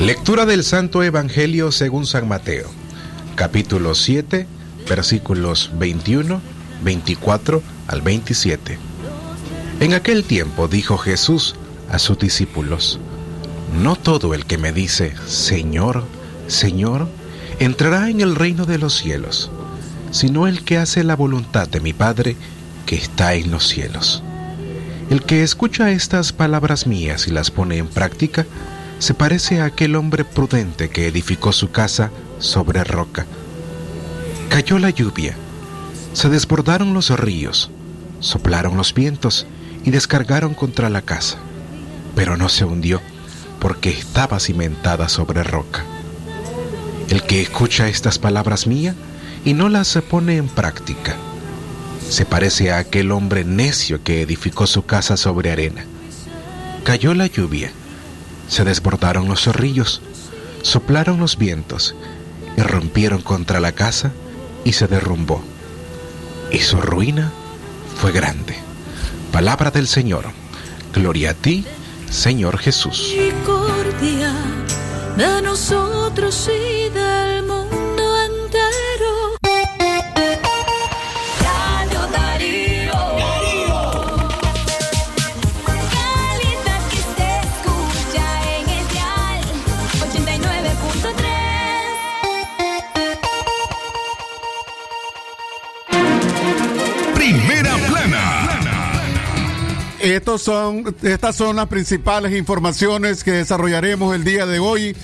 Lectura del Santo Evangelio según San Mateo, capítulo 7, versículos 21, 24 al 27. En aquel tiempo dijo Jesús a sus discípulos, No todo el que me dice, Señor, Señor, entrará en el reino de los cielos, sino el que hace la voluntad de mi Padre que está en los cielos. El que escucha estas palabras mías y las pone en práctica, se parece a aquel hombre prudente que edificó su casa sobre roca. Cayó la lluvia, se desbordaron los ríos, soplaron los vientos y descargaron contra la casa, pero no se hundió porque estaba cimentada sobre roca. El que escucha estas palabras mías y no las pone en práctica, se parece a aquel hombre necio que edificó su casa sobre arena. Cayó la lluvia, se desbordaron los zorrillos, soplaron los vientos y rompieron contra la casa y se derrumbó. Y su ruina fue grande. Palabra del Señor. Gloria a ti, Señor Jesús. De nosotros Estos son, estas son las principales informaciones que desarrollaremos el día de hoy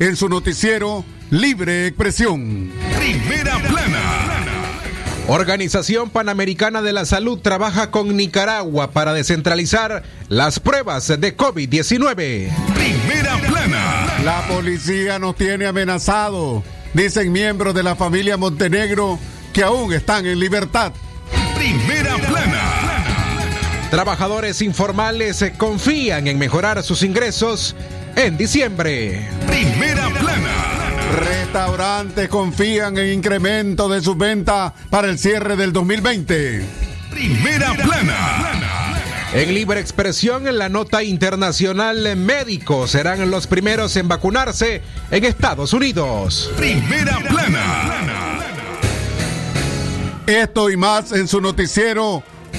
en su noticiero Libre Expresión. Primera plana. Organización Panamericana de la Salud trabaja con Nicaragua para descentralizar las pruebas de COVID-19. Primera plana. La policía nos tiene amenazado, dicen miembros de la familia Montenegro que aún están en libertad. Trabajadores informales confían en mejorar sus ingresos en diciembre. Primera plana. Restaurantes confían en incremento de sus ventas para el cierre del 2020. Primera plana. En libre expresión, en la nota internacional, médicos serán los primeros en vacunarse en Estados Unidos. Primera plana. Esto y más en su noticiero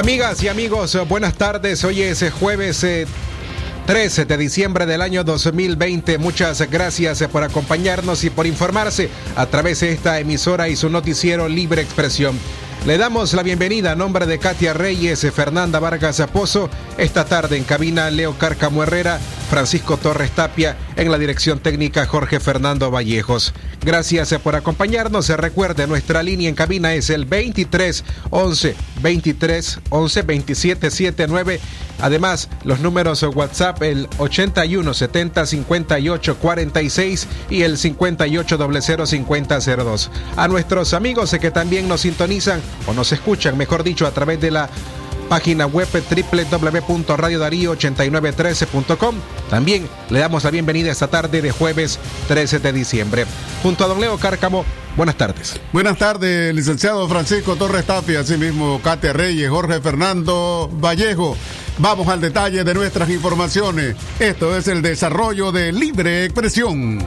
Amigas y amigos, buenas tardes. Hoy es jueves eh, 13 de diciembre del año 2020. Muchas gracias por acompañarnos y por informarse a través de esta emisora y su noticiero Libre Expresión. Le damos la bienvenida a nombre de Katia Reyes, Fernanda Vargas Pozo, esta tarde en cabina Leo Cárcamo Herrera, Francisco Torres Tapia, en la dirección técnica Jorge Fernando Vallejos. Gracias por acompañarnos. Recuerde, nuestra línea en cabina es el 23 11 23 11 27 79. Además, los números WhatsApp el 81 70 58 46 y el 58 00 50 02. A nuestros amigos que también nos sintonizan o nos escuchan, mejor dicho, a través de la página web www.radiodarío8913.com. También le damos la bienvenida esta tarde de jueves 13 de diciembre. Junto a don Leo Cárcamo, Buenas tardes. Buenas tardes, licenciado Francisco Torres Tapia, asimismo Katia Reyes, Jorge Fernando Vallejo. Vamos al detalle de nuestras informaciones. Esto es el desarrollo de libre expresión.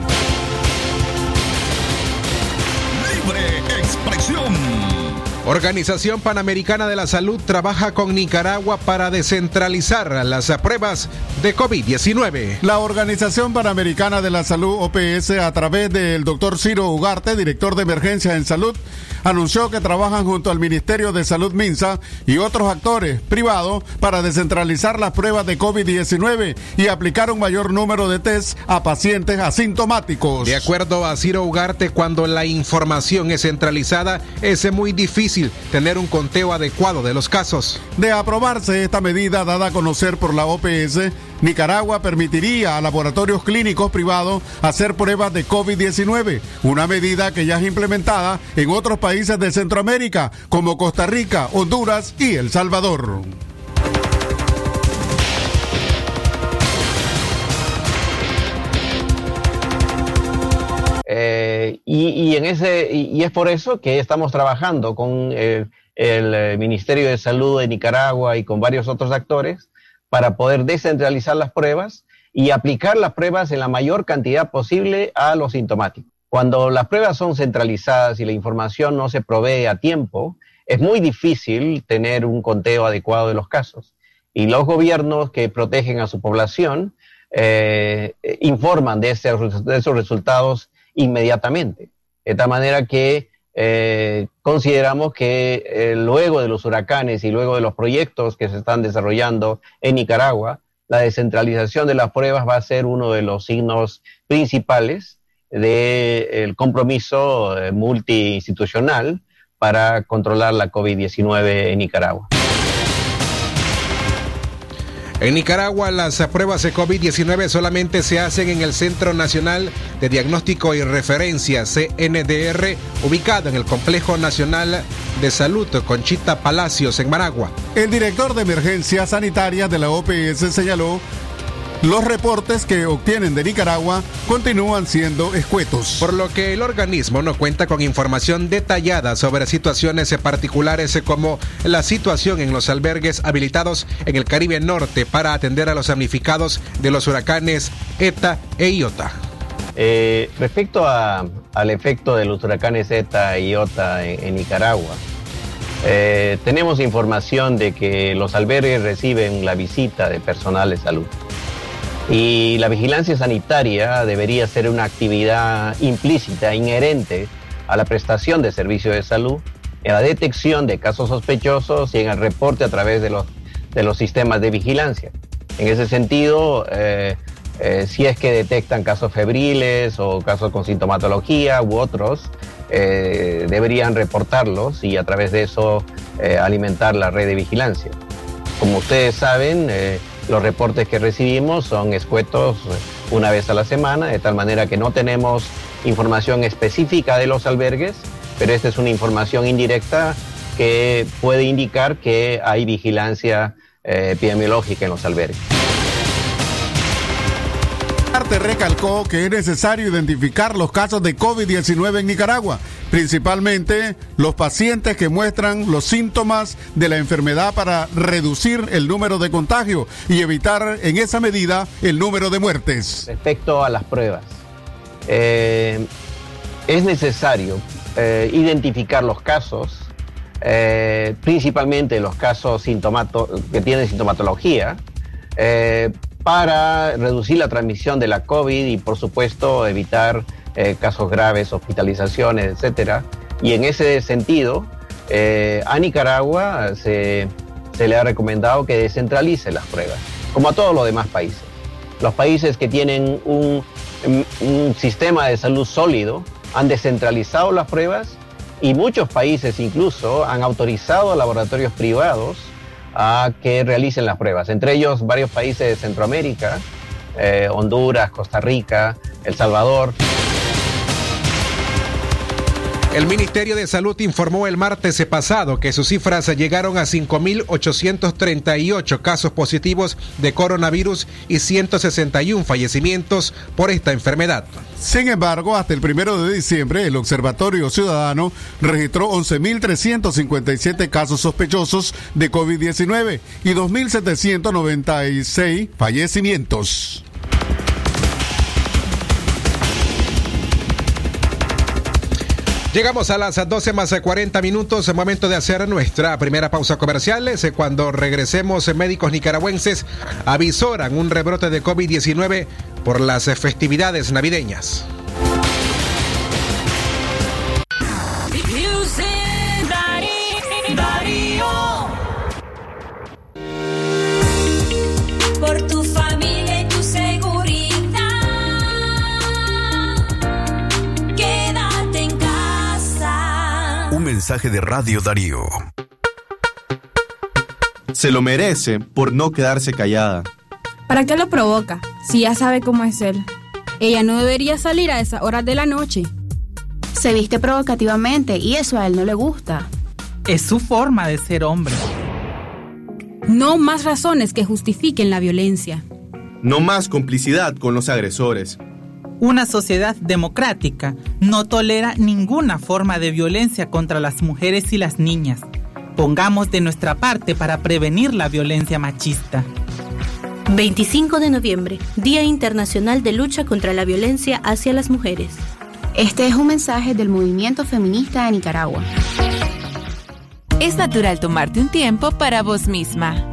Organización Panamericana de la Salud trabaja con Nicaragua para descentralizar las pruebas de COVID-19. La Organización Panamericana de la Salud, OPS, a través del doctor Ciro Ugarte, director de emergencia en salud, anunció que trabajan junto al Ministerio de Salud Minsa y otros actores privados para descentralizar las pruebas de COVID-19 y aplicar un mayor número de test a pacientes asintomáticos. De acuerdo a Ciro Ugarte, cuando la información es centralizada, es muy difícil tener un conteo adecuado de los casos. De aprobarse esta medida dada a conocer por la OPS, Nicaragua permitiría a laboratorios clínicos privados hacer pruebas de COVID-19, una medida que ya es implementada en otros países de Centroamérica, como Costa Rica, Honduras y El Salvador. Eh, y, y en ese, y, y es por eso que estamos trabajando con el, el, eh, Ministerio de Salud de Nicaragua y con varios otros actores para poder descentralizar las pruebas y aplicar las pruebas en la mayor cantidad posible a los sintomáticos. Cuando las pruebas son centralizadas y la información no se provee a tiempo, es muy difícil tener un conteo adecuado de los casos. Y los gobiernos que protegen a su población eh, informan de, ese, de esos resultados inmediatamente. De tal manera que eh, consideramos que eh, luego de los huracanes y luego de los proyectos que se están desarrollando en Nicaragua, la descentralización de las pruebas va a ser uno de los signos principales del compromiso eh, multiinstitucional para controlar la COVID-19 en Nicaragua. En Nicaragua las pruebas de COVID-19 solamente se hacen en el Centro Nacional de Diagnóstico y Referencia, CNDR, ubicado en el Complejo Nacional de Salud Conchita Palacios, en Managua. El director de emergencia sanitaria de la OPS señaló los reportes que obtienen de Nicaragua continúan siendo escuetos. Por lo que el organismo no cuenta con información detallada sobre situaciones particulares como la situación en los albergues habilitados en el Caribe Norte para atender a los damnificados de los huracanes ETA e IOTA. Eh, respecto a, al efecto de los huracanes ETA y IOTA en, en Nicaragua, eh, tenemos información de que los albergues reciben la visita de personal de salud. Y la vigilancia sanitaria debería ser una actividad implícita, inherente a la prestación de servicios de salud, en la detección de casos sospechosos y en el reporte a través de los, de los sistemas de vigilancia. En ese sentido, eh, eh, si es que detectan casos febriles o casos con sintomatología u otros, eh, deberían reportarlos y a través de eso eh, alimentar la red de vigilancia. Como ustedes saben, eh, los reportes que recibimos son escuetos una vez a la semana, de tal manera que no tenemos información específica de los albergues, pero esta es una información indirecta que puede indicar que hay vigilancia eh, epidemiológica en los albergues. Arte recalcó que es necesario identificar los casos de COVID-19 en Nicaragua, principalmente los pacientes que muestran los síntomas de la enfermedad para reducir el número de contagios y evitar en esa medida el número de muertes. Respecto a las pruebas, eh, es necesario eh, identificar los casos, eh, principalmente los casos que tienen sintomatología, para reducir la transmisión de la COVID y, por supuesto, evitar eh, casos graves, hospitalizaciones, etcétera. Y en ese sentido, eh, a Nicaragua se, le ha recomendado que descentralice las pruebas, como a todos los demás países. Los países que tienen un, un sistema de salud sólido han descentralizado las pruebas y muchos países incluso han autorizado a laboratorios privados a que realicen las pruebas, entre ellos varios países de Centroamérica, eh, Honduras, Costa Rica, El Salvador. El Ministerio de Salud informó el martes pasado que sus cifras llegaron a 5.838 casos positivos de coronavirus y 161 fallecimientos por esta enfermedad. Sin embargo, hasta el primero de diciembre, el Observatorio Ciudadano registró 11.357 casos sospechosos de COVID-19 y 2.796 fallecimientos. Llegamos a las 12 más 40 minutos, momento de hacer nuestra primera pausa comercial. Cuando regresemos, médicos nicaragüenses avisoran un rebrote de COVID-19 por las festividades navideñas. Mensaje de Radio Darío. Se lo merece por no quedarse callada. ¿Para qué lo provoca? Si ya sabe cómo es él. Ella no debería salir a esas horas de la noche. Se viste provocativamente y eso a él no le gusta. Es su forma de ser hombre. No más razones que justifiquen la violencia. No más complicidad con los agresores. Una sociedad democrática no tolera ninguna forma de violencia contra las mujeres y las niñas. Pongamos de nuestra parte para prevenir la violencia machista. 25 de noviembre, Día Internacional de Lucha contra la Violencia hacia las Mujeres. Este es un mensaje del movimiento feminista de Nicaragua. Es natural tomarte un tiempo para vos misma.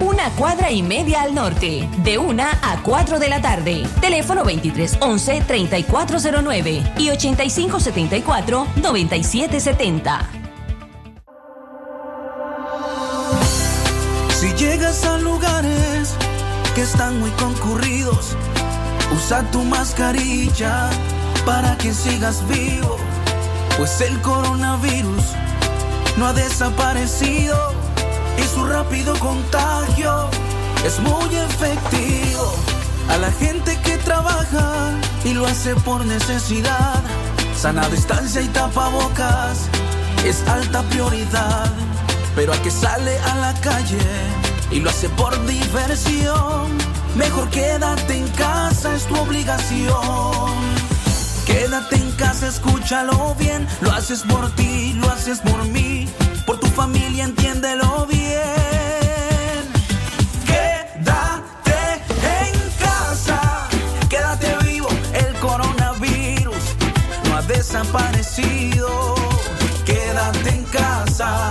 una cuadra y media al norte, de 1 a 4 de la tarde. Teléfono 2311-3409 y 8574-9770. Si llegas a lugares que están muy concurridos, usa tu mascarilla para que sigas vivo, pues el coronavirus no ha desaparecido y su rápido contagio es muy efectivo. A la gente que trabaja y lo hace por necesidad, sana distancia y tapabocas es alta prioridad. Pero a que sale a la calle y lo hace por diversión, mejor quédate en casa, es tu obligación. Quédate en casa, escúchalo bien, lo haces por ti, lo haces por mí, por tu familia, entiéndelo bien. Quédate en casa, quédate vivo, el coronavirus no ha desaparecido. Quédate en casa,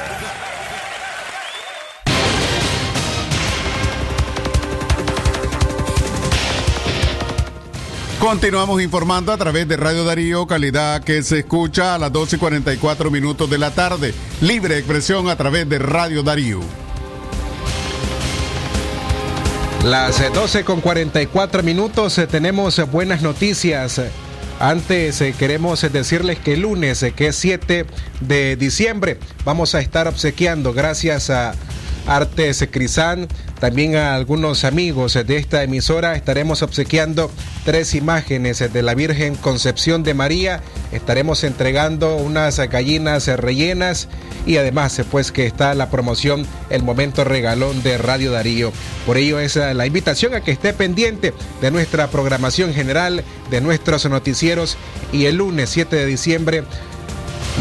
Continuamos informando a través de Radio Darío, calidad que se escucha a las 12 y 44 minutos de la tarde. Libre expresión a través de Radio Darío. Las eh, 12 con 44 minutos eh, tenemos eh, buenas noticias. Antes eh, queremos eh, decirles que el lunes, eh, que es 7 de diciembre, vamos a estar obsequiando gracias a Artes Crisán, también a algunos amigos de esta emisora, estaremos obsequiando tres imágenes de la Virgen Concepción de María, estaremos entregando unas gallinas rellenas y además pues que está la promoción El Momento Regalón de Radio Darío. Por ello es eh, la invitación a que esté pendiente de nuestra programación general, de nuestros noticieros y el lunes 7 de diciembre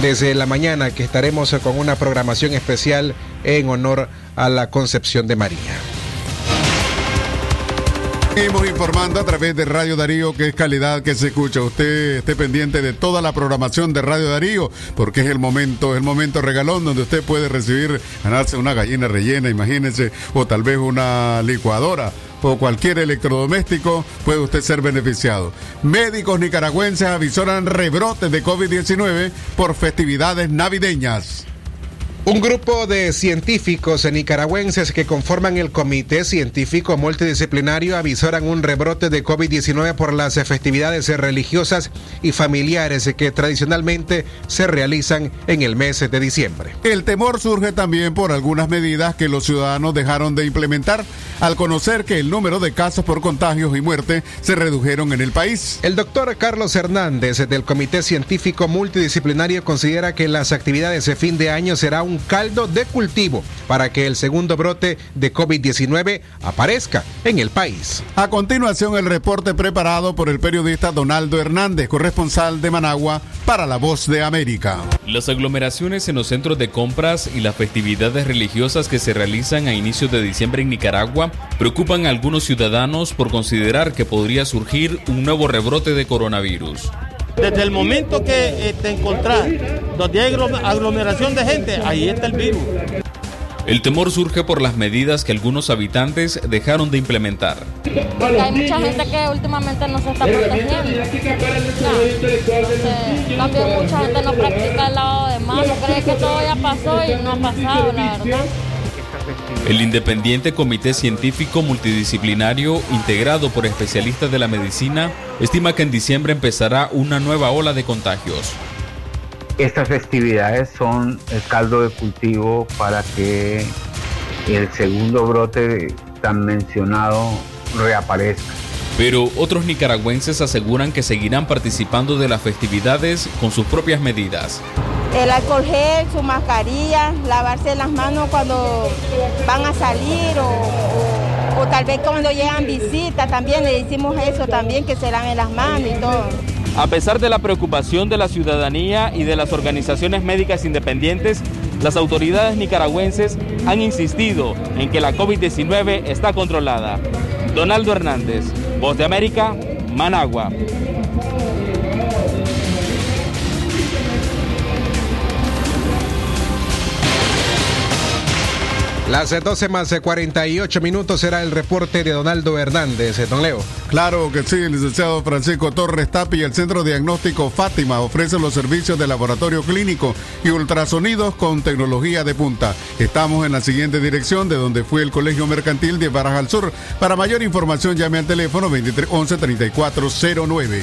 desde la mañana que estaremos con una programación especial en honor a la Concepción de María. Seguimos informando a través de Radio Darío, que es calidad que se escucha. Usted esté pendiente de toda la programación de Radio Darío, porque es el momento, el momento regalón donde usted puede recibir, ganarse una gallina rellena, imagínense, o tal vez una licuadora o cualquier electrodoméstico, puede usted ser beneficiado. Médicos nicaragüenses avisoran rebrotes de COVID-19 por festividades navideñas. Un grupo de científicos nicaragüenses que conforman el Comité Científico Multidisciplinario avisoran un rebrote de COVID-19 por las festividades religiosas y familiares que tradicionalmente se realizan en el mes de diciembre. El temor surge también por algunas medidas que los ciudadanos dejaron de implementar al conocer que el número de casos por contagios y muerte se redujeron en el país. El doctor Carlos Hernández del Comité Científico Multidisciplinario considera que las actividades de fin de año será un caldo de cultivo para que el segundo brote de COVID-19 aparezca en el país. A continuación, el reporte preparado por el periodista Donaldo Hernández, corresponsal de Managua, para La Voz de América. Las aglomeraciones en los centros de compras y las festividades religiosas que se realizan a inicios de diciembre en Nicaragua preocupan a algunos ciudadanos por considerar que podría surgir un nuevo rebrote de coronavirus. Desde el momento que eh, te encontrás donde hay aglo- aglomeración de gente, ahí está el virus. El temor surge por las medidas que algunos habitantes dejaron de implementar. Porque hay mucha gente que últimamente no se está protegiendo. Ya. Entonces, también mucha gente no practica el lavado de manos, cree que todo ya pasó y no ha pasado, la verdad. El independiente Comité Científico Multidisciplinario, integrado por especialistas de la medicina, estima que en diciembre empezará una nueva ola de contagios. Estas festividades son el caldo de cultivo para que el segundo brote tan mencionado reaparezca. Pero otros nicaragüenses aseguran que seguirán participando de las festividades con sus propias medidas. El alcohol gel, su mascarilla, lavarse las manos cuando van a salir o, o- tal vez cuando llegan visitas también le decimos eso también, que se laven las manos y todo. A pesar de la preocupación de la ciudadanía y de las organizaciones médicas independientes, las autoridades nicaragüenses han insistido en que la COVID-19 está controlada. Donaldo Hernández, Voz de América, Managua. Las 12 más 48 minutos será el reporte de Donaldo Hernández. Eh, Don Leo. Claro que sí, licenciado Francisco Torres Tapi, el Centro Diagnóstico Fátima ofrece los servicios de laboratorio clínico y ultrasonidos con tecnología de punta. Estamos en la siguiente dirección de donde fue el Colegio Mercantil de Baraja al Sur. Para mayor información llame al teléfono 2311 3409.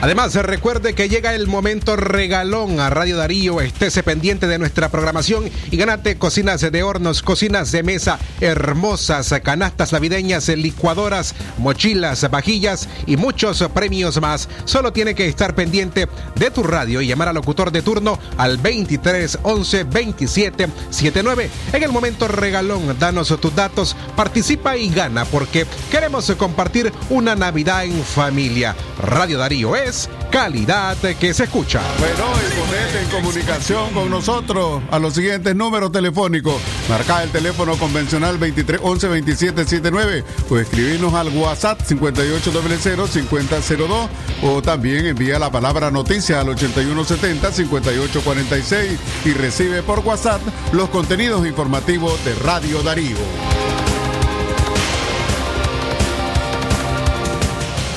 Además, recuerde que llega el momento regalón a Radio Darío. Estése pendiente de nuestra programación y ganate cocinas de hornos, cocinas de mesa hermosas, canastas navideñas, licuadoras, mochilas, vajillas y muchos premios más. Solo tiene que estar pendiente de tu radio y llamar al locutor de turno al 23 11 27 79. En el momento regalón, danos tus datos, participa y gana porque queremos compartir una Navidad en familia. Radio Darío es calidad que se escucha. Bueno, y ponete en comunicación con nosotros a los siguientes números telefónicos. Marca el teléfono convencional 2311 2779 o escribirnos al WhatsApp 5800-5002 o también envía la palabra noticia al 8170-5846 y recibe por WhatsApp los contenidos informativos de Radio Darío.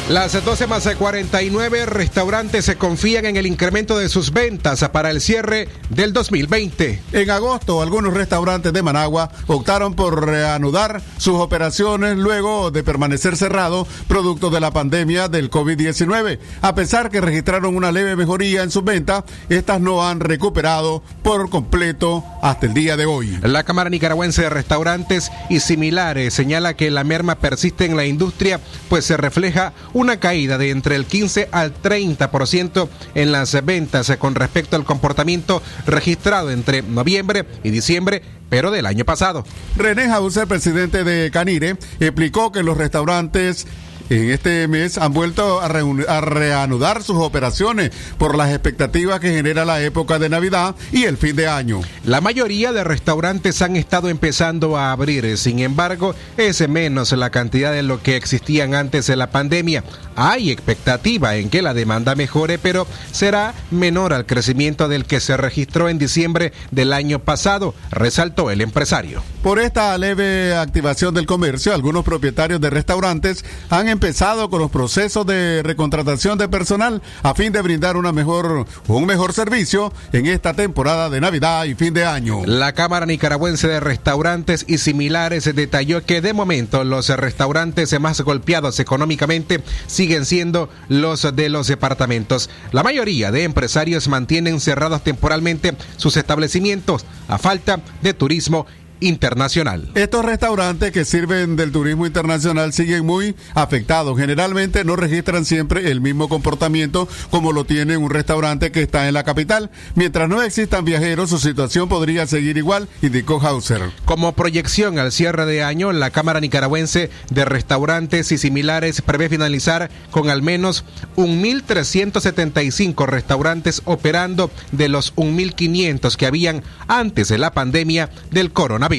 Las 12 más 49 restaurantes se confían en el incremento de sus ventas para el cierre del 2020. En agosto, algunos restaurantes de Managua optaron por reanudar sus operaciones luego de permanecer cerrados producto de la pandemia del COVID-19. A pesar que registraron una leve mejoría en sus ventas, estas no han recuperado por completo hasta el día de hoy. La Cámara Nicaragüense de Restaurantes y similares señala que la merma persiste en la industria, pues se refleja una caída de entre el 15 al 30% en las ventas con respecto al comportamiento registrado entre noviembre y diciembre pero del año pasado. René Hauser, presidente de Canire, explicó que los restaurantes en este mes han vuelto a, reanudar sus operaciones por las expectativas que genera la época de Navidad y el fin de año. La mayoría de restaurantes han estado empezando a abrir, sin embargo, es menos la cantidad de lo que existían antes de la pandemia. Hay expectativa en que la demanda mejore, pero será menor al crecimiento del que se registró en diciembre del año pasado, resaltó el empresario. Por esta leve activación del comercio, algunos propietarios de restaurantes han empezado con los procesos de recontratación de personal a fin de brindar mejor, un mejor servicio en esta temporada de Navidad y fin de año. La Cámara Nicaragüense de Restaurantes y similares detalló que de momento los restaurantes más golpeados económicamente siguen siendo los de los departamentos. La mayoría de empresarios mantienen cerrados temporalmente sus establecimientos a falta de turismo internacional. Estos restaurantes que sirven del turismo internacional siguen muy afectados. Generalmente no registran siempre el mismo comportamiento como lo tiene un restaurante que está en la capital. Mientras no existan viajeros, su situación podría seguir igual, indicó Hauser. Como proyección al cierre de año, la Cámara Nicaragüense de Restaurantes y similares prevé finalizar con al menos 1.375 restaurantes operando de los 1.500 que habían antes de la pandemia del coronavirus.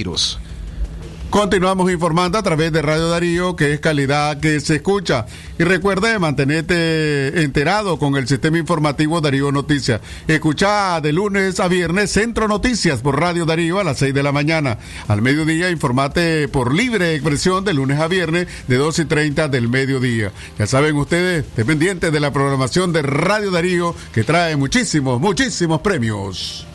Continuamos informando a través de Radio Darío, que es calidad que se escucha. Y recuerde mantenerte enterado con el sistema informativo Darío Noticias. Escucha de lunes a viernes Centro Noticias por Radio Darío a las 6 de la mañana. Al mediodía informate por libre expresión de lunes a viernes de 2 y 30 del mediodía. Ya saben ustedes, dependientes de la programación de Radio Darío, que trae muchísimos, muchísimos premios.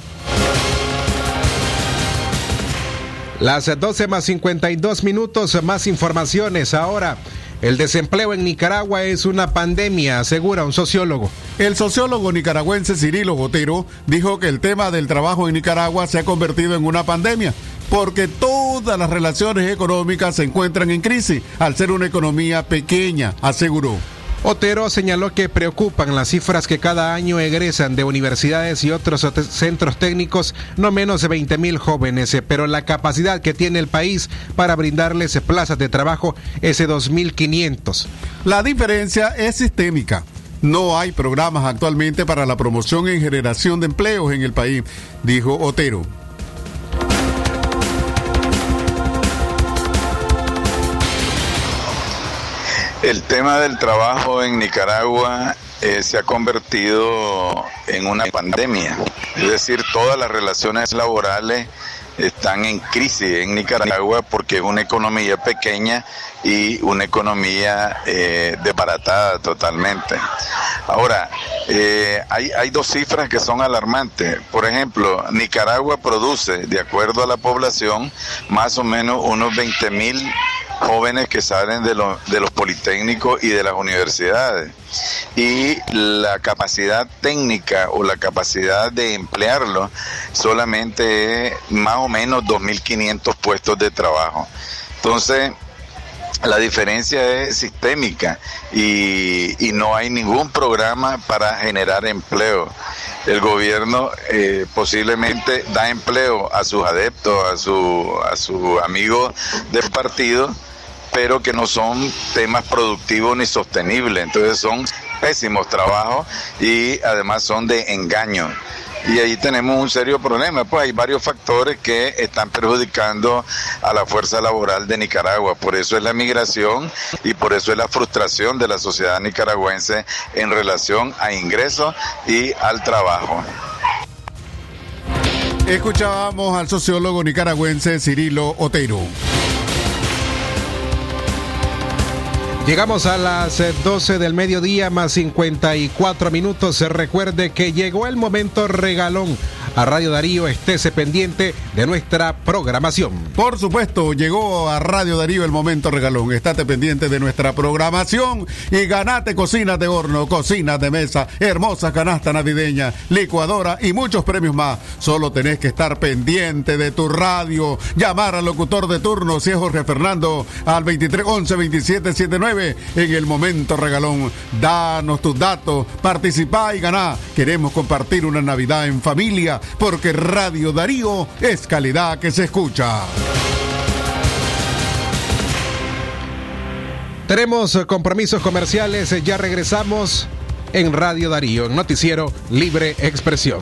Las 12 más 52 minutos, más informaciones ahora. El desempleo en Nicaragua es una pandemia, asegura un sociólogo. El sociólogo nicaragüense Cirilo Botero dijo que el tema del trabajo en Nicaragua se ha convertido en una pandemia porque todas las relaciones económicas se encuentran en crisis al ser una economía pequeña, aseguró. Otero señaló que preocupan las cifras que cada año egresan de universidades y otros centros técnicos, no menos de 20 mil jóvenes, pero la capacidad que tiene el país para brindarles plazas de trabajo es de 2.500. La diferencia es sistémica. No hay programas actualmente para la promoción en generación de empleos en el país, dijo Otero. El tema del trabajo en Nicaragua eh, se ha convertido en una pandemia. Es decir, todas las relaciones laborales están en crisis en Nicaragua porque es una economía pequeña y una economía eh, desbaratada totalmente. Ahora, eh, hay, hay dos cifras que son alarmantes. Por ejemplo, Nicaragua produce, de acuerdo a la población, más o menos unos 20 mil jóvenes que salen de, los de los politécnicos y de las universidades. Y la capacidad técnica o la capacidad de emplearlo solamente es más o menos 2.500 puestos de trabajo. Entonces, la diferencia es sistémica y, y no hay ningún programa para generar empleo. El gobierno eh, posiblemente da empleo a sus adeptos, a su, a sus amigos del partido, pero que no son temas productivos ni sostenibles. Entonces son pésimos trabajos y además son de engaño. Y ahí tenemos un serio problema, pues hay varios factores que están perjudicando a la fuerza laboral de Nicaragua. Por eso es la migración y por eso es la frustración de la sociedad nicaragüense en relación a ingresos y al trabajo. Escuchábamos al sociólogo nicaragüense Cirilo Otero. Llegamos a las eh, 12 del mediodía más 54 minutos. Recuerde que llegó el momento regalón. A Radio Darío estése pendiente de nuestra programación. Por supuesto, llegó a Radio Darío el momento regalón. Estate pendiente de nuestra programación y ganate cocinas de horno, cocinas de mesa, hermosa canasta navideña, licuadora y muchos premios más. Solo tenés que estar pendiente de tu radio, llamar al locutor de turno si es Jorge Fernando al 23 11 27 79 en el momento regalón. Danos tus datos, participá y ganá. Queremos compartir una Navidad en familia porque Radio Darío es calidad que se escucha. Tenemos eh, compromisos comerciales. eh, Ya regresamos en Radio Darío, Noticiero Libre Expresión.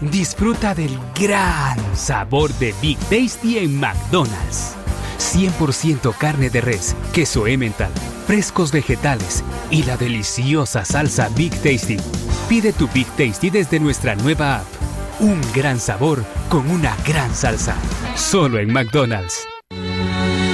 Disfruta del gran sabor de Big Tasty en McDonald's. 100% carne de res, queso Emmental, frescos vegetales y la deliciosa salsa Big Tasty. Pide tu Big Tasty desde nuestra nueva app. Un gran sabor con una gran salsa. Solo en McDonald's.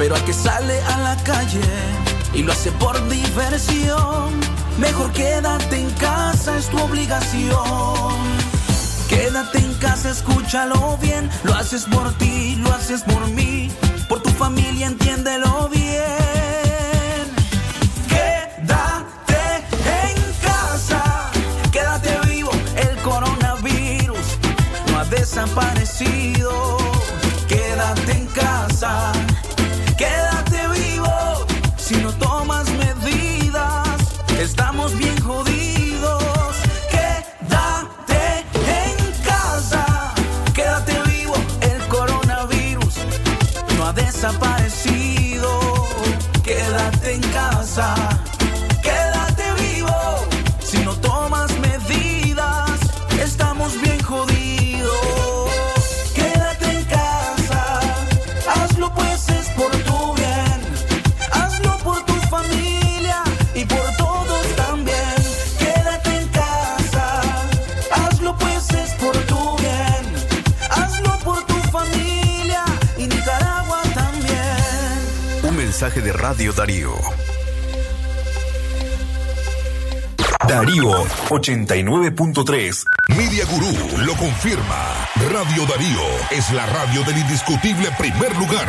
Pero al que sale a la calle y lo hace por diversión, mejor quédate en casa, es tu obligación. Quédate en casa, escúchalo bien, lo haces por ti, lo haces por 89.3. Media Gurú lo confirma. Radio Darío es la radio del indiscutible primer lugar.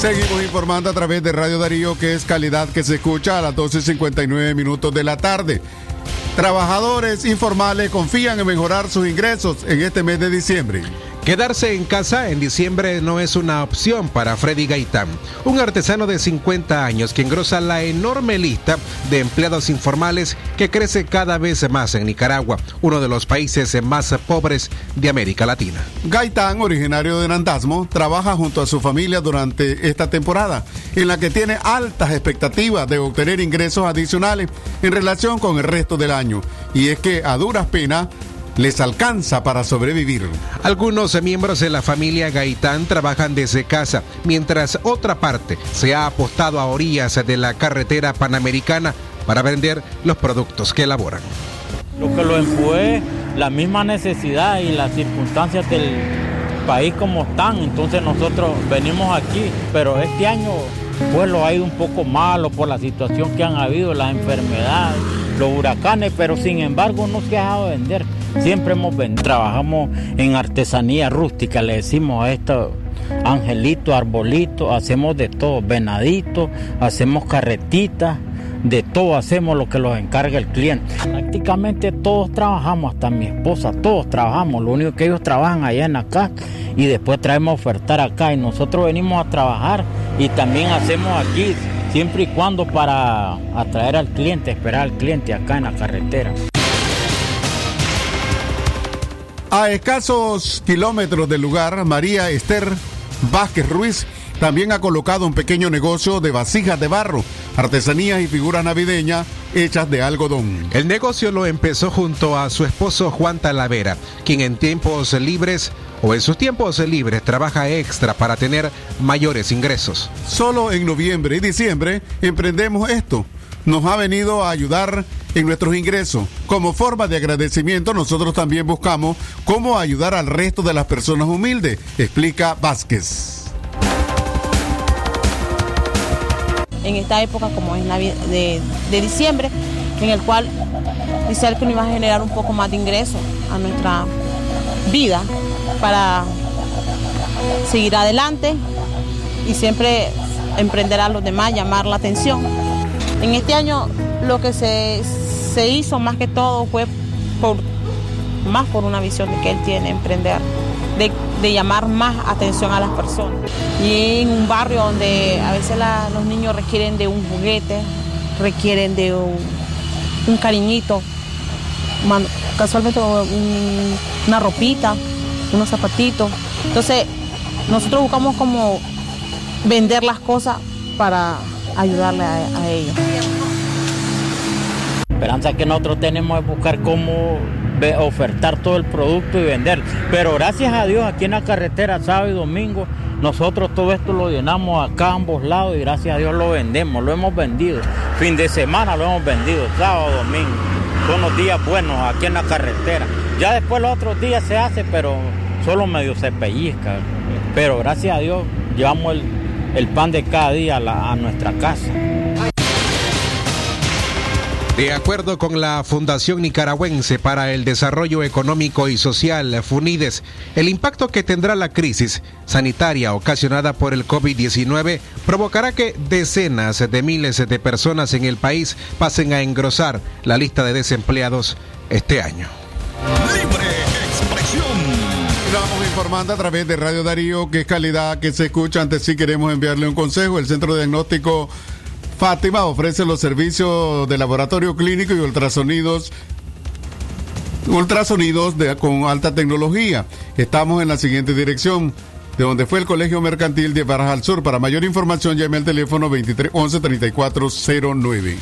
Seguimos informando a través de Radio Darío, que es calidad que se escucha a las 12.59 minutos de la tarde. Trabajadores informales confían en mejorar sus ingresos en este mes de diciembre. Quedarse en casa en diciembre no es una opción para Freddy Gaitán, un artesano de 50 años que engrosa la enorme lista de empleados informales que crece cada vez más en Nicaragua, uno de los países más pobres de América Latina. Gaitán, originario de Nandasmo, trabaja junto a su familia durante esta temporada, en la que tiene altas expectativas de obtener ingresos adicionales en relación con el resto del año. Y es que a duras penas les alcanza para sobrevivir. Algunos miembros de la familia Gaitán trabajan desde casa, mientras otra parte se ha apostado a orillas de la carretera panamericana para vender los productos que elaboran. Lo que lo empujé, la misma necesidad y las circunstancias del país como están, entonces nosotros venimos aquí, pero este año pues lo ha ido un poco malo por la situación que han habido, las enfermedades, los huracanes, pero sin embargo no se ha dejado de vender. Siempre hemos vendido, trabajamos en artesanía rústica, le decimos a esto angelito, arbolito, hacemos de todo, venadito, hacemos carretitas, de todo hacemos lo que los encarga el cliente. Prácticamente todos trabajamos, hasta mi esposa, todos trabajamos, lo único que ellos trabajan allá en acá y después traemos a ofertar acá y nosotros venimos a trabajar y también hacemos aquí, siempre y cuando para atraer al cliente, esperar al cliente acá en la carretera. A escasos kilómetros del lugar, María Esther Vázquez Ruiz también ha colocado un pequeño negocio de vasijas de barro, artesanías y figuras navideñas hechas de algodón. El negocio lo empezó junto a su esposo Juan Talavera, quien en tiempos libres o en sus tiempos libres trabaja extra para tener mayores ingresos. Solo en noviembre y diciembre emprendemos esto. Nos ha venido a ayudar en nuestros ingresos. Como forma de agradecimiento, nosotros también buscamos cómo ayudar al resto de las personas humildes, explica Vázquez. en esta época como es de, de diciembre, en el cual dice que nos iba a generar un poco más de ingresos a nuestra vida para seguir adelante y siempre emprender a los demás, llamar la atención. En este año lo que se, se hizo más que todo fue por, más por una visión de que él tiene, emprender, de, de llamar más atención a las personas. Y en un barrio donde a veces los niños requieren de un juguete, requieren de un, un cariñito, casualmente un- una ropita, unos zapatitos. Entonces, nosotros buscamos como vender las cosas para ayudarle a, a ellos. La esperanza que nosotros tenemos es buscar cómo ofertar todo el producto y vender. Pero gracias a Dios, aquí en la carretera, sábado y domingo, nosotros todo esto lo llenamos acá a ambos lados y gracias a Dios lo vendemos, lo hemos vendido. Fin de semana lo hemos vendido, sábado, domingo. Son los días buenos aquí en la carretera. Ya después los otros días se hace, pero solo medio se pellizca. Pero gracias a Dios llevamos el, el pan de cada día a, a nuestra casa. De acuerdo con la Fundación Nicaragüense para el Desarrollo Económico y Social, FUNIDES, el impacto que tendrá la crisis sanitaria ocasionada por el COVID-19 provocará que decenas de miles de personas en el país pasen a engrosar la lista de desempleados este año. Vamos informando a través de Radio Darío, que es calidad que se escucha. Antes sí queremos enviarle un consejo. El Centro de Diagnóstico Fátima ofrece los servicios de laboratorio clínico y ultrasonidos ultrasonidos de- con alta tecnología. Estamos en la siguiente dirección, de donde fue el Colegio Mercantil de Barajas al Sur. Para mayor información, llame al teléfono 23 11 3409.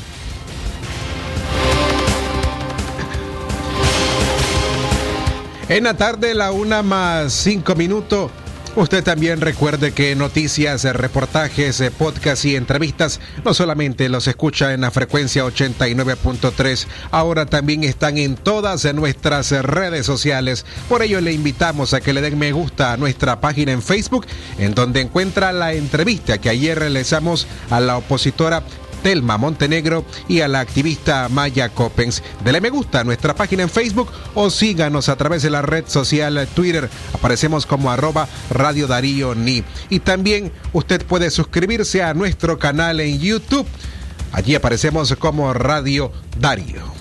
En la tarde, la una más cinco minutos. Usted también recuerde que noticias, reportajes, eh, podcasts y entrevistas no solamente los escucha en la frecuencia 89.3, ahora también están en todas nuestras redes sociales. Por ello le invitamos a que le den me gusta a nuestra página en Facebook, en donde encuentra la entrevista que ayer realizamos a la opositora Telma Montenegro y a la activista Maya Coppens. Dele me gusta a nuestra página en Facebook o síganos a través de la red social Twitter. Aparecemos como arroba Radio Darío Ni. Y también usted puede suscribirse a nuestro canal en YouTube. Allí aparecemos como Radio Darío.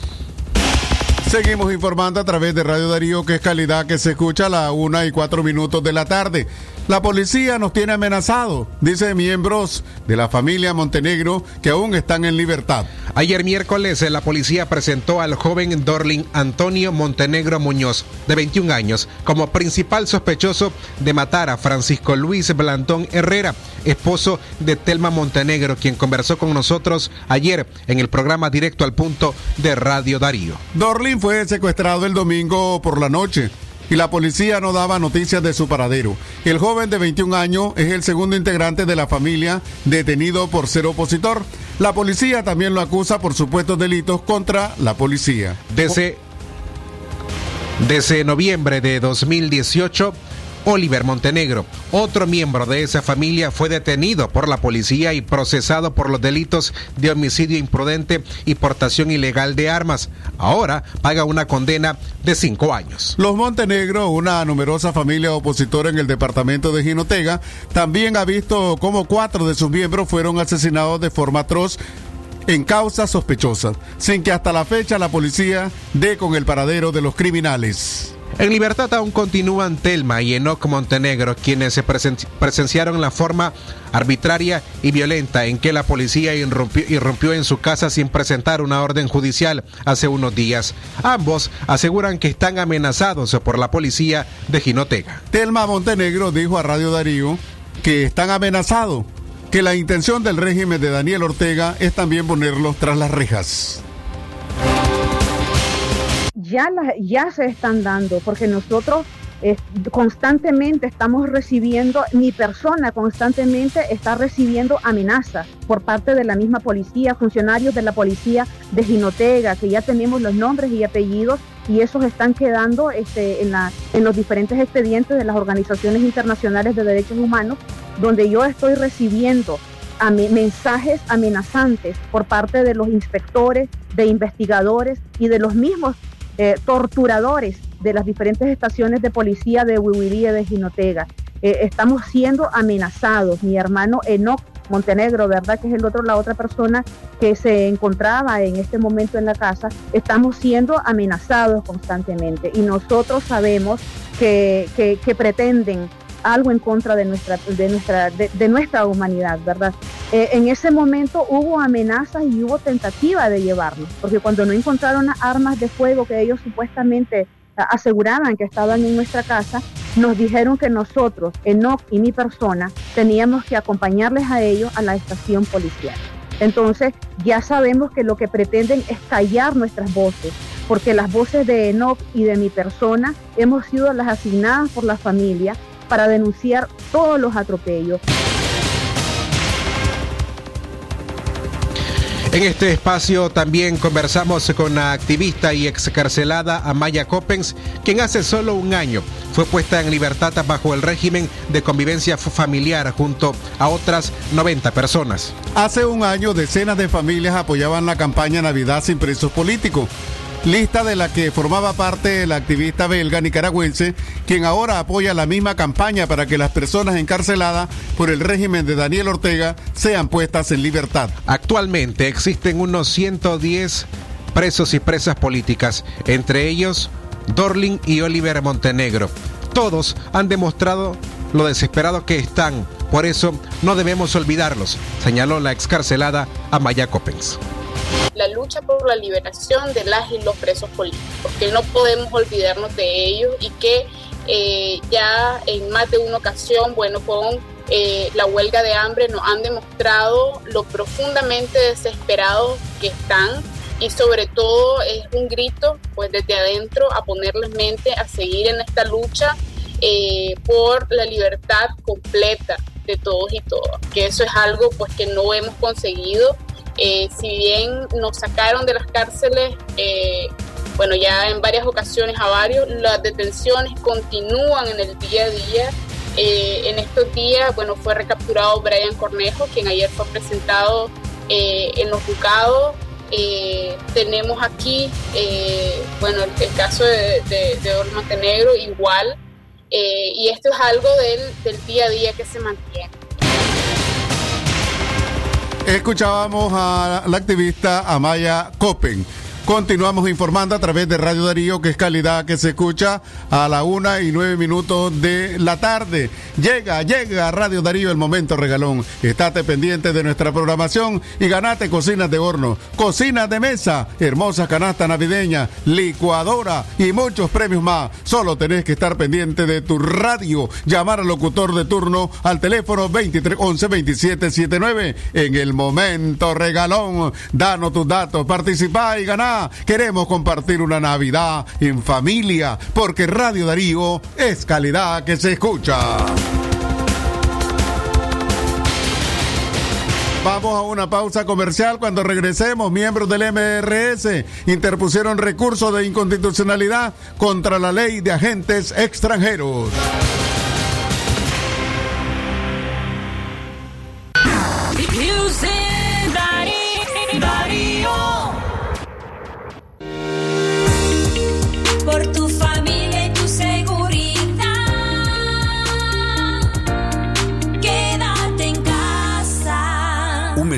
Seguimos informando a través de Radio Darío, que es calidad que se escucha a la una y cuatro minutos de la tarde. La policía nos tiene amenazado, dice miembros de la familia Montenegro que aún están en libertad. Ayer miércoles la policía presentó al joven Dorling Antonio Montenegro Muñoz, de 21 años, como principal sospechoso de matar a Francisco Luis Blandón Herrera, esposo de Telma Montenegro, quien conversó con nosotros ayer en el programa Directo al Punto de Radio Darío. Dorling fue secuestrado el domingo por la noche y la policía no daba noticias de su paradero. El joven de 21 años es el segundo integrante de la familia detenido por ser opositor. La policía también lo acusa por supuestos delitos contra la policía. Desde, desde noviembre de 2018, Oliver Montenegro, otro miembro de esa familia, fue detenido por la policía y procesado por los delitos de homicidio imprudente y portación ilegal de armas. Ahora paga una condena de cinco años. Los Montenegro, una numerosa familia opositora en el departamento de Jinotega, también ha visto cómo cuatro de sus miembros fueron asesinados de forma atroz en causas sospechosas, sin que hasta la fecha la policía dé con el paradero de los criminales. En libertad aún continúan Telma y Enoch Montenegro, quienes se presen presenciaron la forma arbitraria y violenta en que la policía irrumpió, irrumpió, en su casa sin presentar una orden judicial hace unos días. Ambos aseguran que están amenazados por la policía de Jinotega. Telma Montenegro dijo a Radio Darío que están amenazados, que la intención del régimen de Daniel Ortega es también ponerlos tras las rejas ya, la, ya se están dando, porque nosotros eh, constantemente estamos recibiendo, mi persona constantemente está recibiendo amenazas por parte de la misma policía, funcionarios de la policía de Jinotega, que ya tenemos los nombres y apellidos y esos están quedando este, en, la, en los diferentes expedientes de las organizaciones internacionales de derechos humanos, donde yo estoy recibiendo mensajes amenazantes por parte de los inspectores, de investigadores y de los mismos eh, torturadores de las diferentes estaciones de policía de Huihuirí y de Jinotega. Eh, estamos siendo amenazados. Mi hermano Enoch Montenegro, ¿verdad? Que es el otro, la otra persona que se encontraba en este momento en la casa. Estamos siendo amenazados constantemente y nosotros sabemos que, que pretenden algo en contra de nuestra, de nuestra, de, nuestra humanidad, ¿verdad? Eh, en ese momento hubo amenazas y hubo tentativa de llevarnos, porque cuando no encontraron armas de fuego que ellos supuestamente aseguraban que estaban en nuestra casa, nos dijeron que nosotros, Enoch y mi persona, teníamos que acompañarles a ellos a la estación policial. Entonces ya sabemos que lo que pretenden es callar nuestras voces, porque las voces de Enoch y de mi persona hemos sido las asignadas por la familia para denunciar todos los atropellos. En este espacio también conversamos con la activista y excarcelada Amaya Coppens, quien hace solo un año fue puesta en libertad bajo el régimen de convivencia familiar junto a otras 90 personas. Hace un año decenas de familias apoyaban la campaña Navidad sin presos políticos lista de la que formaba parte la activista belga nicaragüense, quien ahora apoya la misma campaña para que las personas encarceladas por el régimen de Daniel Ortega sean puestas en libertad. Actualmente existen unos 110 presos y presas políticas, entre ellos Dorling y Oliver Montenegro. Todos han demostrado lo desesperado que están, por eso no debemos olvidarlos, señaló la excarcelada Amaya Coppens la lucha por la liberación de las y los presos políticos, que no podemos olvidarnos de ellos y que eh, ya en más de una ocasión, bueno, con eh, la huelga de hambre nos han demostrado lo profundamente desesperados que están y sobre todo es un grito pues desde adentro a ponerles mente a seguir en esta lucha eh, por la libertad completa de todos y todas, que eso es algo pues que no hemos conseguido eh, si bien nos sacaron de las cárceles, eh, bueno, ya en varias ocasiones a varios, las detenciones continúan en el día a día. Eh, en estos días, bueno, fue recapturado Brian Cornejo, quien ayer fue presentado Eh, en los juzgados tenemos aquí, bueno, el, caso de, de, de Montenegro igual, y esto es algo del día a día que se mantiene. Escuchábamos a la activista Amaya Copen. Continuamos informando a través de Radio Darío, que es calidad que se escucha a la una y nueve minutos de la tarde. Llega, llega Radio Darío el momento regalón. Estate pendiente de nuestra programación y ganate cocinas de horno, cocinas de mesa, hermosa canasta navideña, licuadora y muchos premios más. Solo tenés que estar pendiente de tu radio, llamar al locutor de turno al teléfono 23 11 27 79 en el momento regalón. Danos tus datos, participa y ganá. Queremos compartir una Navidad en familia, porque Radio Darío es calidad que se escucha. Vamos a una pausa comercial. Cuando regresemos, miembros del MRS interpusieron recurso de inconstitucionalidad contra la ley de agentes extranjeros.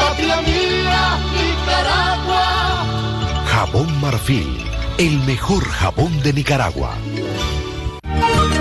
Patria mía, Nicaragua. Jabón Marfil, el mejor jabón de Nicaragua.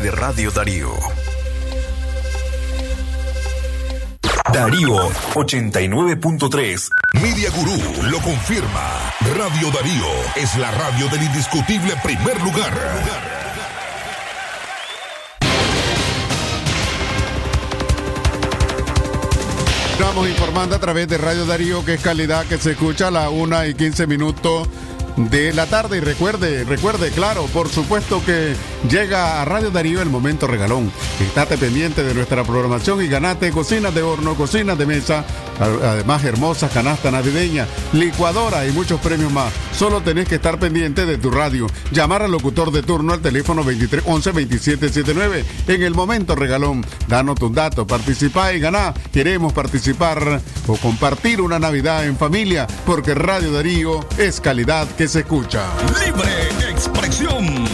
De Radio Darío. Darío 89.3. Media Gurú lo confirma. Radio Darío es la radio del indiscutible primer lugar. Estamos informando a través de Radio Darío que es calidad que se escucha a la 1 y 15 minutos de la tarde. Y recuerde, recuerde, claro, por supuesto que llega a Radio Darío el momento regalón. Estate pendiente de nuestra programación y ganate cocinas de horno, cocinas de mesa, además hermosas canasta navideña, licuadora y muchos premios más. Solo tenés que estar pendiente de tu radio. Llamar al locutor de turno al teléfono 23 11 27 79 en el momento regalón. Danos tus datos, participá y ganá. Queremos participar o compartir una Navidad en familia porque Radio Darío es calidad que se escucha. Libre expresión.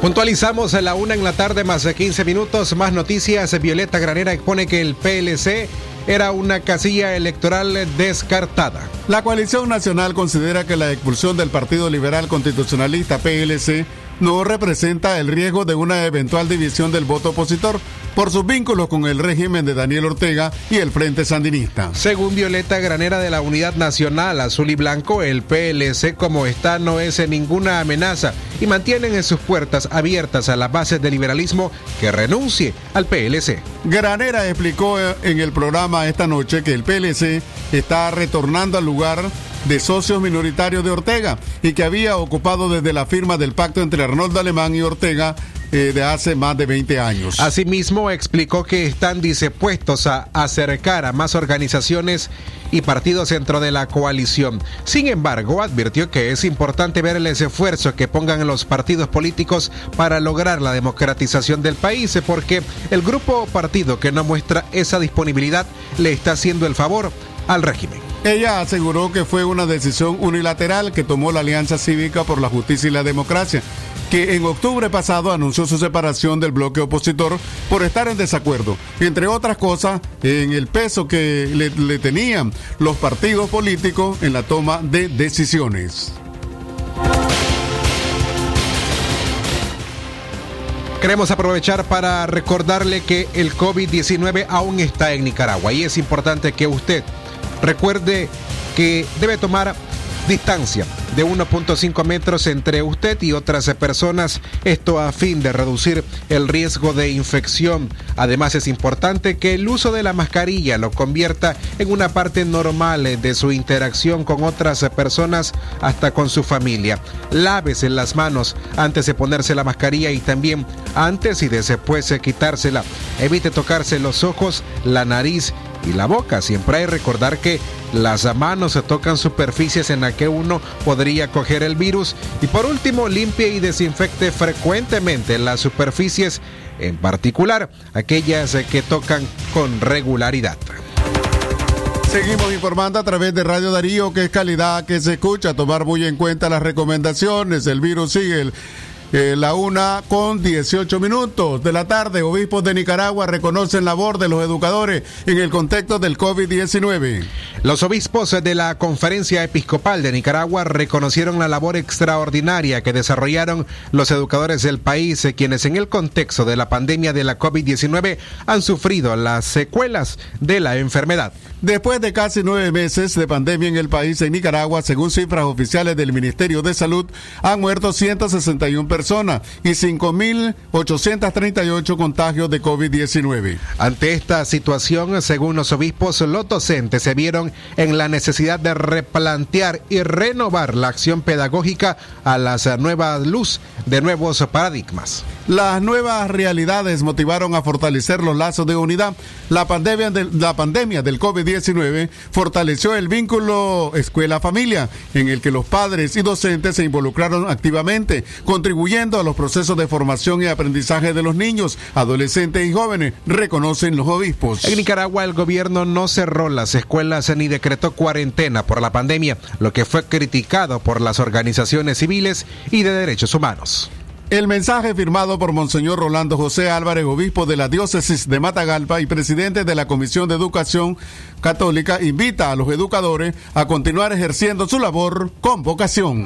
Puntualizamos a la una en la tarde, más de 15 minutos. Más noticias. Violeta Granera expone que el PLC era una casilla electoral descartada. La coalición nacional considera que la expulsión del Partido Liberal Constitucionalista PLC no representa el riesgo de una eventual división del voto opositor por sus vínculos con el régimen de Daniel Ortega y el Frente Sandinista. Según Violeta Granera de la Unidad Nacional Azul y Blanco, el PLC como está no es ninguna amenaza y mantienen en sus puertas abiertas a las bases del liberalismo que renuncie al PLC. Granera explicó eh, en el programa esta noche que el PLC está retornando al lugar de socios minoritarios de Ortega y que había ocupado desde la firma del pacto entre Arnoldo Alemán y Ortega eh, de hace más de 20 años. Asimismo, explicó que están dispuestos a acercar a más organizaciones y partidos dentro de la coalición. Sin embargo, advirtió que es importante ver el esfuerzo que pongan los partidos políticos para lograr la democratización del país, porque el grupo o partido que no muestra esa disponibilidad le está haciendo el favor al régimen. Ella aseguró que fue una decisión unilateral que tomó la Alianza Cívica por la Justicia y la Democracia, que en octubre pasado anunció su separación del bloque opositor por estar en desacuerdo, entre otras cosas, en el peso que le, le tenían los partidos políticos en la toma de decisiones. Queremos aprovechar para recordarle que el COVID-19 aún está en Nicaragua y es importante que usted recuerde que debe tomar distancia de 1.5 metros entre usted y otras personas, esto a fin de reducir el riesgo de infección. Además es importante que el uso de la mascarilla lo convierta en una parte normal de su interacción con otras personas hasta con su familia. Lávese las manos antes de ponerse la mascarilla y también antes y después de quitársela. Evite tocarse los ojos, la nariz y la boca. Siempre hay que recordar que las manos se tocan superficies en las que uno podría coger el virus. Y por último, limpie y desinfecte frecuentemente las superficies, en particular aquellas que tocan con regularidad. Seguimos informando a través de Radio Darío, que es calidad que se escucha. Tomar muy en cuenta las recomendaciones. El virus sigue. El, eh, la una con 18 minutos de la tarde. Obispos de Nicaragua reconocen labor de los educadores en el contexto del COVID-19. Los obispos de la Conferencia Episcopal de Nicaragua reconocieron la labor extraordinaria que desarrollaron los educadores del país, eh, quienes en el contexto de la pandemia de la COVID-19 han sufrido las secuelas de la enfermedad. Después de casi nueve meses de pandemia en el país, en Nicaragua, según cifras oficiales del Ministerio de Salud, han muerto 161 personas y 5.838 contagios de COVID-19. Ante esta situación, según los obispos, los docentes se vieron en la necesidad de replantear y renovar la acción pedagógica a las nuevas luz de nuevos paradigmas. Las nuevas realidades motivaron a fortalecer los lazos de unidad. La pandemia, de, la pandemia del COVID-19 fortaleció el vínculo escuela-familia, en el que los padres y docentes se involucraron activamente, contribuyendo a los procesos de formación y aprendizaje de los niños, adolescentes y jóvenes, reconocen los obispos. En Nicaragua el gobierno no cerró las escuelas ni decretó cuarentena por la pandemia, lo que fue criticado por las organizaciones civiles y de derechos humanos. El mensaje firmado por Monseñor Rolando José Álvarez, obispo de la diócesis de Matagalpa y presidente de la Comisión de Educación Católica, invita a los educadores a continuar ejerciendo su labor con vocación.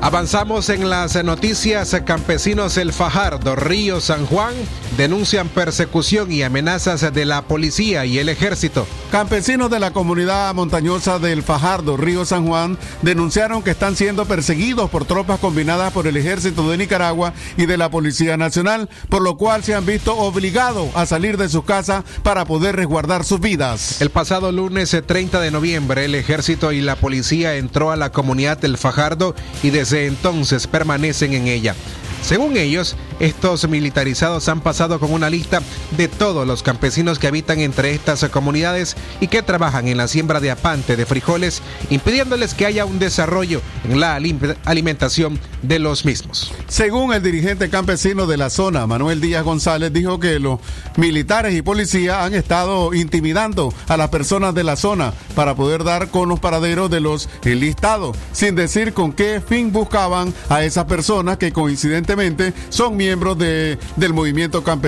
Avanzamos en las noticias. Campesinos El Fajardo, Río San Juan denuncian persecución y amenazas de la policía y el ejército. Campesinos de la comunidad montañosa del Fajardo, Río San Juan, denunciaron que están siendo perseguidos por tropas combinadas por el ejército de Nicaragua y de la Policía Nacional, por lo cual se han visto obligados a salir de sus casas para poder resguardar sus vidas. El pasado lunes eh, 30 de noviembre, el ejército y la policía entró a la comunidad del Fajardo y desde entonces permanecen en ella. Según ellos, estos militarizados han pasado con una lista de todos los campesinos que habitan entre estas comunidades y que trabajan en la siembra de apante de frijoles, impidiéndoles que haya un desarrollo en la alim- alimentación de los mismos. Según el dirigente campesino de la zona, Manuel Díaz González, dijo que los militares y policía han estado intimidando a las personas de la zona para poder dar con los paraderos de los enlistados, sin decir con qué fin buscaban a esas personas que coincidentemente son miembros de, del movimiento campesino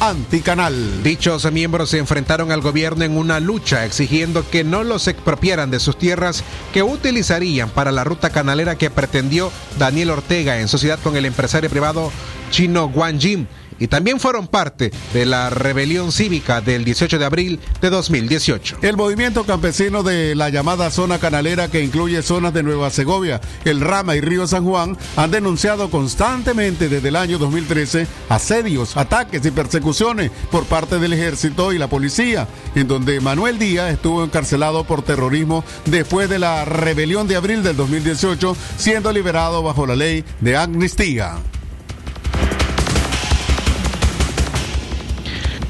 anticanal. Dichos miembros se enfrentaron al gobierno en una lucha exigiendo que no los expropiaran de sus tierras que utilizarían para la ruta canalera que pretendió Daniel Ortega en sociedad con el empresario privado chino Guan Jin y también fueron parte de la rebelión cívica del 18 de abril de 2018. El movimiento campesino de la llamada zona canalera que incluye zonas de Nueva Segovia, El Rama y Río San Juan han denunciado constantemente desde el año 2013 asedios, ataques y persecuciones por parte del ejército y la policía, en donde Manuel Díaz estuvo encarcelado por terrorismo después de la rebelión de abril del 2018, siendo liberado bajo la ley de amnistía.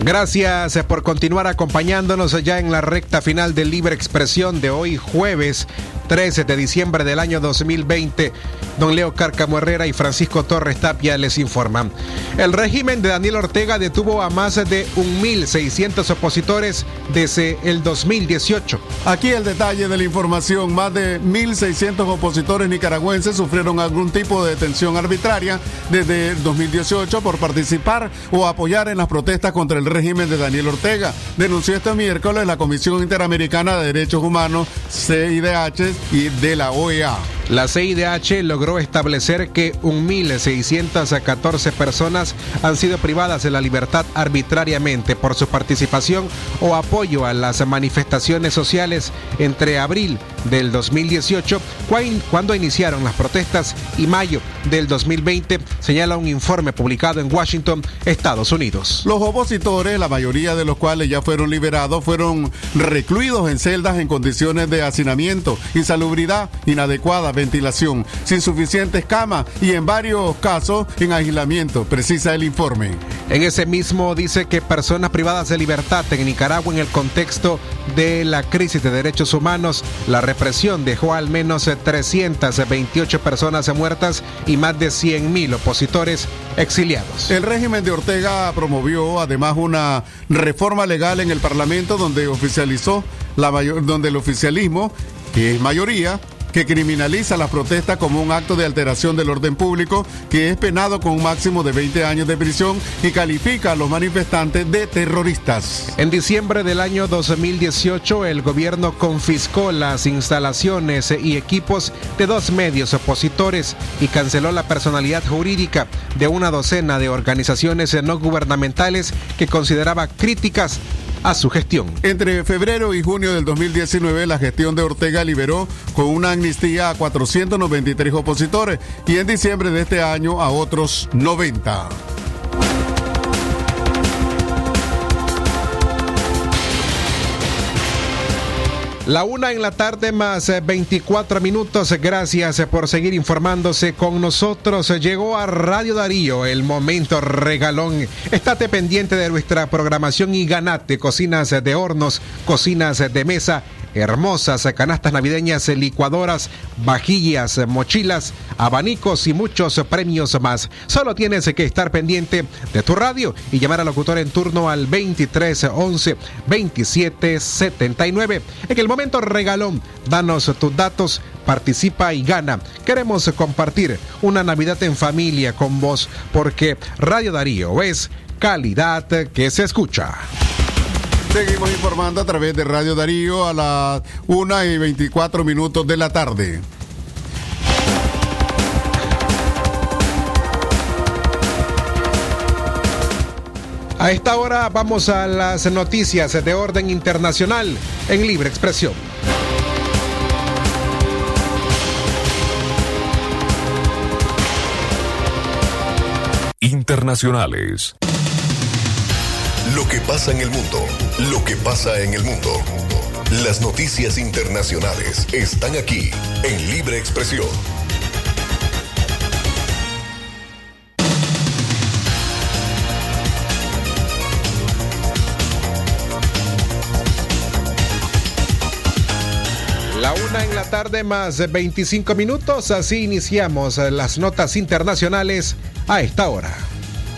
Gracias por continuar acompañándonos ya en la recta final de Libre Expresión de hoy jueves 13 de diciembre del año 2020. Don Leo Cárcamo Herrera y Francisco Torres Tapia les informan. El régimen de Daniel Ortega detuvo a más de 1.600 opositores desde el 2018. Aquí el detalle de la información. Más de 1.600 opositores nicaragüenses sufrieron algún tipo de detención arbitraria desde el 2018 por participar o apoyar en las protestas contra el régimen de Daniel Ortega. Denunció este miércoles la Comisión Interamericana de Derechos Humanos, CIDH, y de la OEA. La CIDH logró establecer que 1.614 personas han sido privadas de la libertad arbitrariamente por su participación o apoyo a las manifestaciones sociales entre abril del 2018, cuan- cuando iniciaron las protestas, y mayo del 2020, señala un informe publicado en Washington, Estados Unidos. Los opositores, la mayoría de los cuales ya fueron liberados, fueron recluidos en celdas en condiciones de hacinamiento, insalubridad, inadecuada ventilación, sin suficientes camas y en varios casos en aislamiento, precisa el informe. En ese mismo dice que personas privadas de libertad en Nicaragua en el contexto de la crisis de derechos humanos, la represión dejó al menos 328 personas muertas y más de 100.000 opositores exiliados. El régimen de Ortega promovió además una reforma legal en el Parlamento donde oficializó la mayor- donde el oficialismo, que es mayoría, que criminaliza las protestas como un acto de alteración del orden público, que es penado con un máximo de 20 años de prisión y califica a los manifestantes de terroristas. En diciembre del año 2018, el gobierno confiscó las instalaciones y equipos de dos medios opositores y canceló la personalidad jurídica de una docena de organizaciones no gubernamentales que consideraba críticas a su gestión. Entre febrero y junio del 2019, la gestión de Ortega liberó con una amnistía a 493 opositores y en diciembre de este año a otros 90. La una en la tarde más eh, 24 minutos. Gracias eh, por seguir informándose con nosotros. Llegó a Radio Darío el momento regalón. Estate pendiente de nuestra programación y ganate cocinas de hornos, cocinas de mesa. Hermosas canastas navideñas, licuadoras, vajillas, mochilas, abanicos y muchos premios más. Solo tienes que estar pendiente de tu radio y llamar al locutor en turno al 23 11 27 79. En el momento regalón, danos tus datos, participa y gana. Queremos compartir una Navidad en familia con vos porque Radio Darío es calidad que se escucha. Seguimos informando a través de Radio Darío a las 1 y 24 minutos de la tarde. A esta hora vamos a las noticias de orden internacional en libre expresión. Internacionales. Lo que pasa en el mundo lo que pasa en el mundo. Las noticias internacionales están aquí en Libre Expresión. La una en la tarde más de 25 minutos, así iniciamos las notas internacionales a esta hora.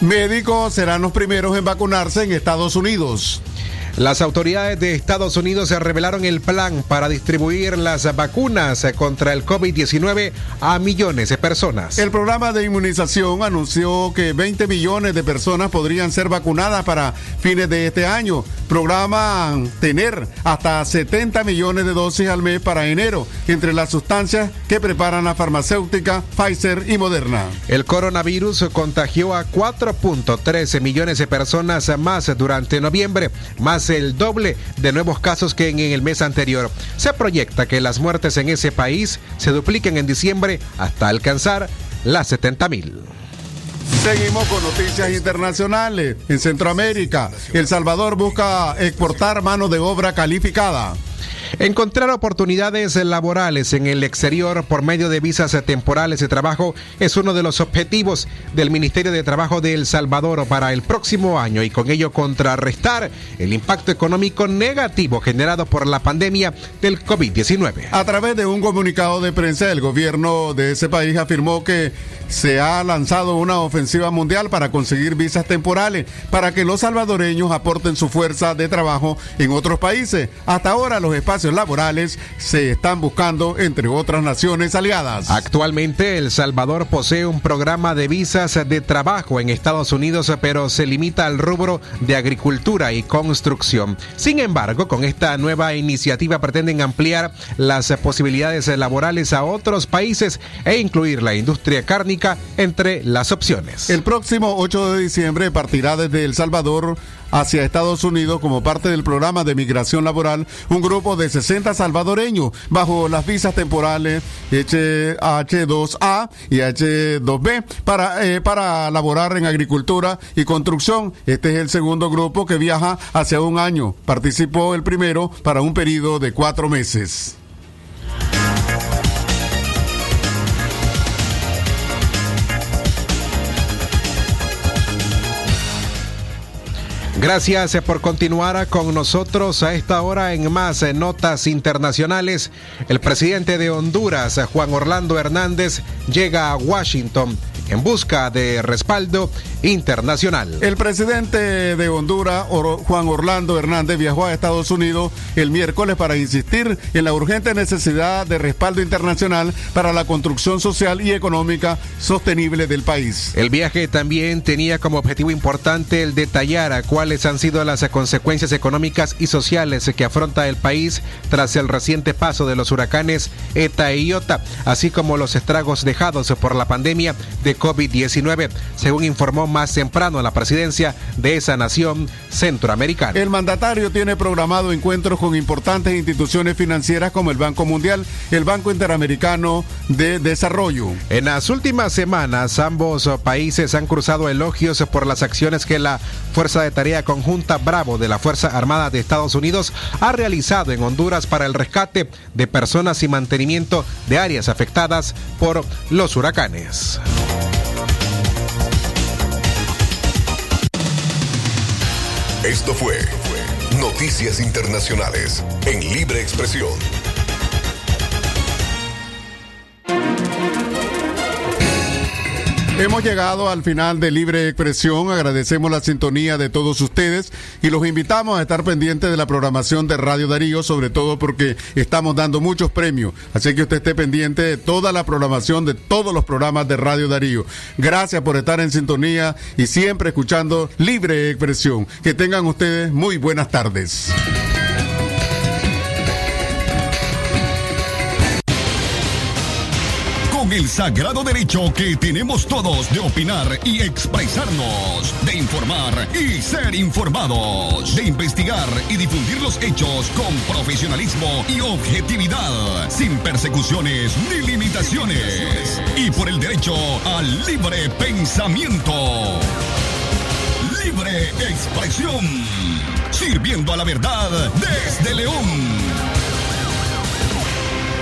Médicos serán los primeros en vacunarse en Estados Unidos. Las autoridades de Estados Unidos revelaron el plan para distribuir las vacunas contra el COVID-19 a millones de personas. El programa de inmunización anunció que 20 millones de personas podrían ser vacunadas para fines de este año. Programan tener hasta 70 millones de dosis al mes para enero, entre las sustancias que preparan la farmacéutica Pfizer y Moderna. El coronavirus contagió a 4.13 millones de personas más durante noviembre, más el doble de nuevos casos que en el mes anterior. Se proyecta que las muertes en ese país se dupliquen en diciembre hasta alcanzar las 70 mil. Seguimos con noticias internacionales. En Centroamérica, El Salvador busca exportar mano de obra calificada. Encontrar oportunidades laborales en el exterior por medio de visas temporales de trabajo es uno de los objetivos del Ministerio de Trabajo de El Salvador para el próximo año y con ello contrarrestar el impacto económico negativo generado por la pandemia del COVID-19. A través de un comunicado de prensa, el gobierno de ese país afirmó que se ha lanzado una ofensiva mundial para conseguir visas temporales para que los salvadoreños aporten su fuerza de trabajo en otros países. Hasta ahora los espacios laborales se están buscando entre otras naciones aliadas. Actualmente El Salvador posee un programa de visas de trabajo en Estados Unidos, pero se limita al rubro de agricultura y construcción. Sin embargo, con esta nueva iniciativa pretenden ampliar las posibilidades laborales a otros países e incluir la industria cárnica entre las opciones. El próximo 8 de diciembre partirá desde El Salvador hacia Estados Unidos como parte del programa de migración laboral un grupo de 60 salvadoreños bajo las visas temporales H2A y H2B para, eh, para laborar en agricultura y construcción. Este es el segundo grupo que viaja hacia un año. Participó el primero para un periodo de cuatro meses. Gracias eh, por continuar con nosotros a esta hora en más eh, notas internacionales. El presidente de Honduras, eh, Juan Orlando Hernández, llega a Washington en busca de respaldo internacional. El presidente de Honduras, Juan Orlando Hernández, viajó a Estados Unidos el miércoles para insistir en la urgente necesidad de respaldo internacional para la construcción social y económica sostenible del país. El viaje también tenía como objetivo importante el detallar a cuáles han sido las consecuencias económicas y sociales que afronta el país tras el reciente paso de los huracanes ETA y IOTA, así como los estragos dejados por la pandemia de COVID-19, según informó más temprano la presidencia de esa nación centroamericana. El mandatario tiene programado encuentros con importantes instituciones financieras como el Banco Mundial, el Banco Interamericano de Desarrollo. En las últimas semanas, ambos países han cruzado elogios por las acciones que la Fuerza de Tarea Conjunta Bravo de la Fuerza Armada de Estados Unidos ha realizado en Honduras para el rescate de personas y mantenimiento de áreas afectadas por los huracanes. Esto fue Noticias Internacionales en Libre Expresión. Hemos llegado al final de Libre Expresión. Agradecemos la sintonía de todos ustedes y los invitamos a estar pendientes de la programación de Radio Darío, sobre todo porque estamos dando muchos premios. Así que usted esté pendiente de toda la programación de todos los programas de Radio Darío. Gracias por estar en sintonía y siempre escuchando Libre Expresión. Que tengan ustedes muy buenas tardes. El sagrado derecho que tenemos todos de opinar y expresarnos, de informar y ser informados, de investigar y difundir los hechos con profesionalismo y objetividad, sin persecuciones ni limitaciones, y por el derecho al libre pensamiento. Libre expresión, sirviendo a la verdad desde León.